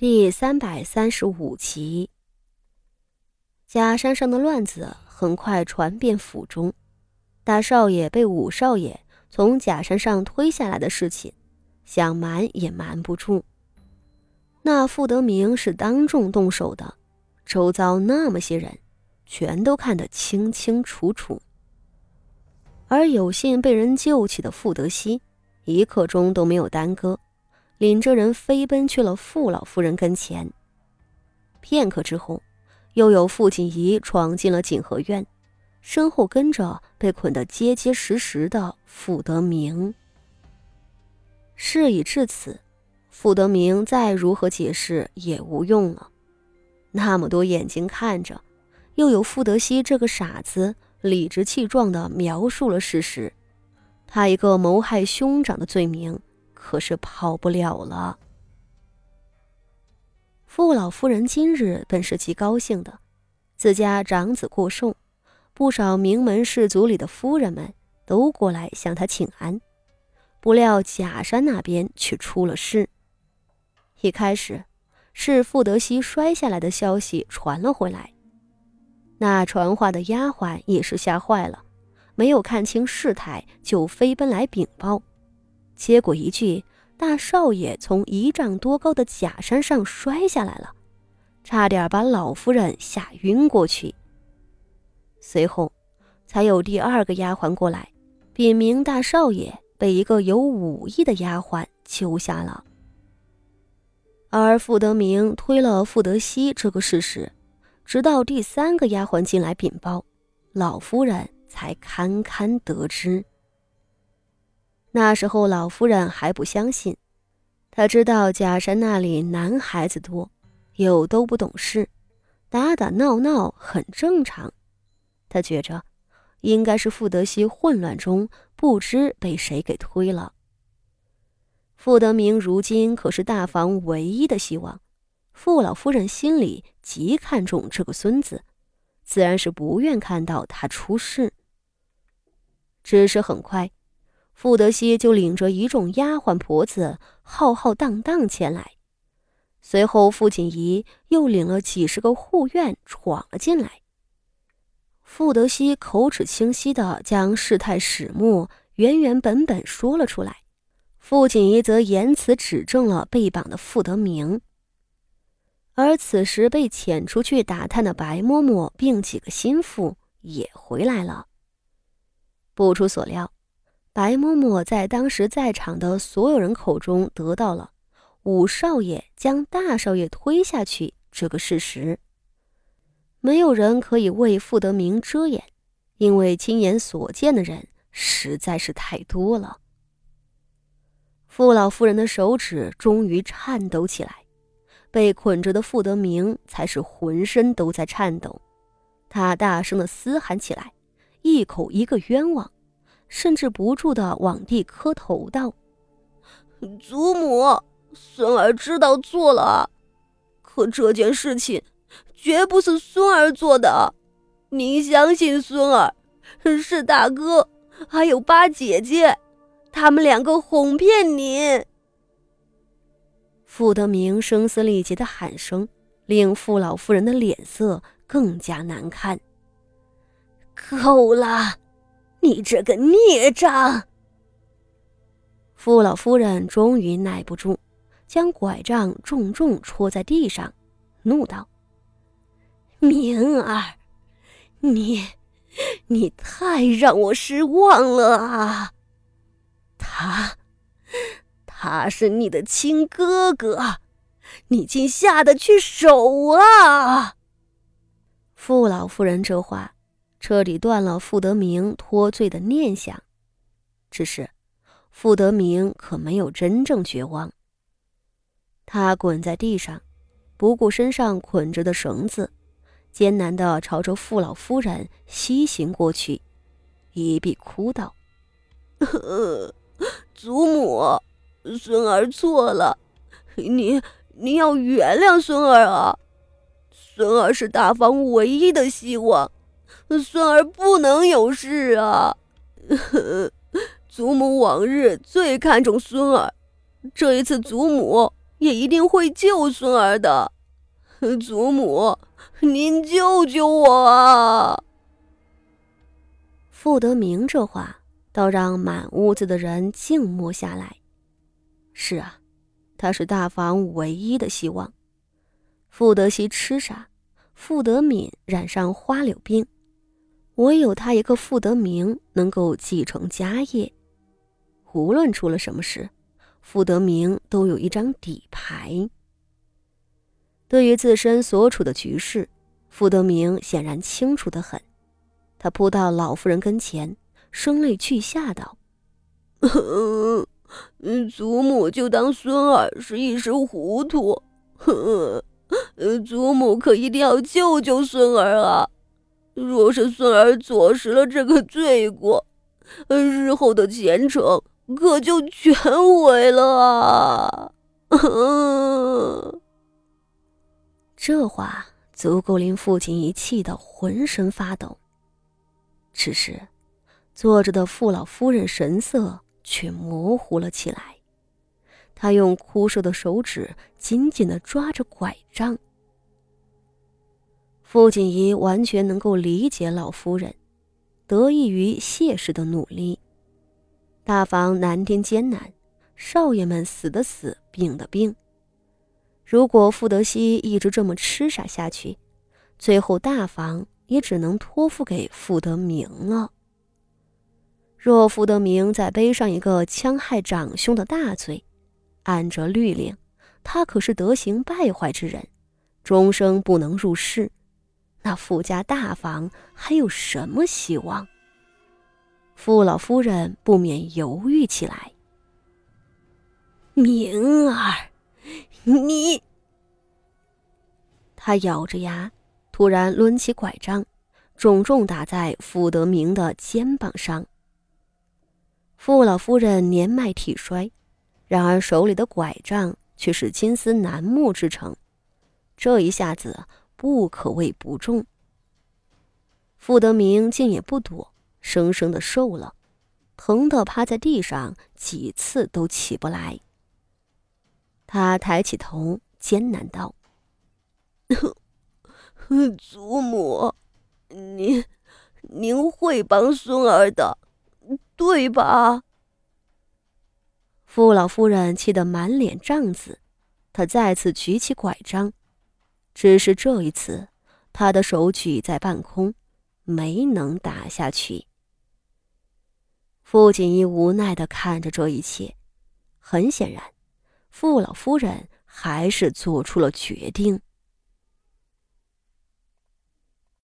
第三百三十五集，假山上的乱子很快传遍府中，大少爷被五少爷从假山上推下来的事情，想瞒也瞒不住。那傅德明是当众动手的，周遭那么些人，全都看得清清楚楚。而有幸被人救起的傅德熙，一刻钟都没有耽搁。领着人飞奔去了傅老夫人跟前。片刻之后，又有傅锦仪闯进了景和院，身后跟着被捆得结结实实的傅德明。事已至此，傅德明再如何解释也无用了。那么多眼睛看着，又有傅德熙这个傻子理直气壮地描述了事实，他一个谋害兄长的罪名。可是跑不了了。傅老夫人今日本是极高兴的，自家长子过寿，不少名门士族里的夫人们都过来向她请安。不料假山那边却出了事。一开始是傅德熙摔下来的消息传了回来，那传话的丫鬟也是吓坏了，没有看清事态就飞奔来禀报。结果一句“大少爷从一丈多高的假山上摔下来了”，差点把老夫人吓晕过去。随后，才有第二个丫鬟过来，禀明大少爷被一个有武艺的丫鬟救下了。而傅德明推了傅德熙这个事实，直到第三个丫鬟进来禀报，老夫人才堪堪得知。那时候老夫人还不相信，她知道假山那里男孩子多，又都不懂事，打打闹闹很正常。她觉着，应该是傅德熙混乱中不知被谁给推了。傅德明如今可是大房唯一的希望，傅老夫人心里极看重这个孙子，自然是不愿看到他出事。只是很快。傅德熙就领着一众丫鬟婆子浩浩荡荡前来，随后傅锦仪又领了几十个护院闯了进来。傅德熙口齿清晰地将事态始末原原本本说了出来，傅锦仪则言辞指证了被绑的傅德明。而此时被遣出去打探的白嬷嬷并几个心腹也回来了。不出所料。白嬷嬷在当时在场的所有人口中得到了五少爷将大少爷推下去这个事实。没有人可以为傅德明遮掩，因为亲眼所见的人实在是太多了。傅老夫人的手指终于颤抖起来，被捆着的傅德明才是浑身都在颤抖，他大声的嘶喊起来，一口一个冤枉。甚至不住的往地磕头道：“祖母，孙儿知道错了，可这件事情绝不是孙儿做的，您相信孙儿，是大哥还有八姐姐，他们两个哄骗您。”傅德明声嘶力竭的喊声，令傅老夫人的脸色更加难看。够了！你这个孽障！傅老夫人终于耐不住，将拐杖重重戳在地上，怒道：“明儿，你，你太让我失望了啊！他，他是你的亲哥哥，你竟下得去手啊！”傅老夫人这话。彻底断了傅德明脱罪的念想，只是傅德明可没有真正绝望。他滚在地上，不顾身上捆着的绳子，艰难地朝着傅老夫人西行过去，一臂哭道：“祖母，孙儿错了，您您要原谅孙儿啊！孙儿是大房唯一的希望。”孙儿不能有事啊！祖母往日最看重孙儿，这一次祖母也一定会救孙儿的。祖母，您救救我啊！傅德明这话倒让满屋子的人静默下来。是啊，他是大房唯一的希望。傅德熙痴傻，傅德敏染上花柳病，唯有他一个傅德明能够继承家业。无论出了什么事，傅德明都有一张底牌。对于自身所处的局势，傅德明显然清楚的很。他扑到老夫人跟前，声泪俱下道：“祖母就当孙儿是一时糊涂，祖母可一定要救救孙儿啊！若是孙儿坐实了这个罪过，日后的前程可就全毁了啊！” 这话足够令父亲一气得浑身发抖。此时，坐着的傅老夫人神色却模糊了起来。她用枯瘦的手指紧紧的抓着拐杖。傅锦仪完全能够理解老夫人，得益于谢氏的努力。大房难丁艰难，少爷们死的死，病的病。如果傅德熙一直这么痴傻下去，最后大房……也只能托付给傅德明了。若傅德明再背上一个戕害长兄的大罪，按着律令，他可是德行败坏之人，终生不能入仕。那傅家大房还有什么希望？傅老夫人不免犹豫起来。明儿，你……他咬着牙。突然抡起拐杖，重重打在傅德明的肩膀上。傅老夫人年迈体衰，然而手里的拐杖却是金丝楠木制成，这一下子不可谓不重。傅德明竟也不躲，生生的受了，疼得趴在地上，几次都起不来。他抬起头，艰难道。祖母，您您会帮孙儿的，对吧？傅老夫人气得满脸胀紫，她再次举起拐杖，只是这一次，他的手举在半空，没能打下去。傅锦衣无奈的看着这一切，很显然，傅老夫人还是做出了决定。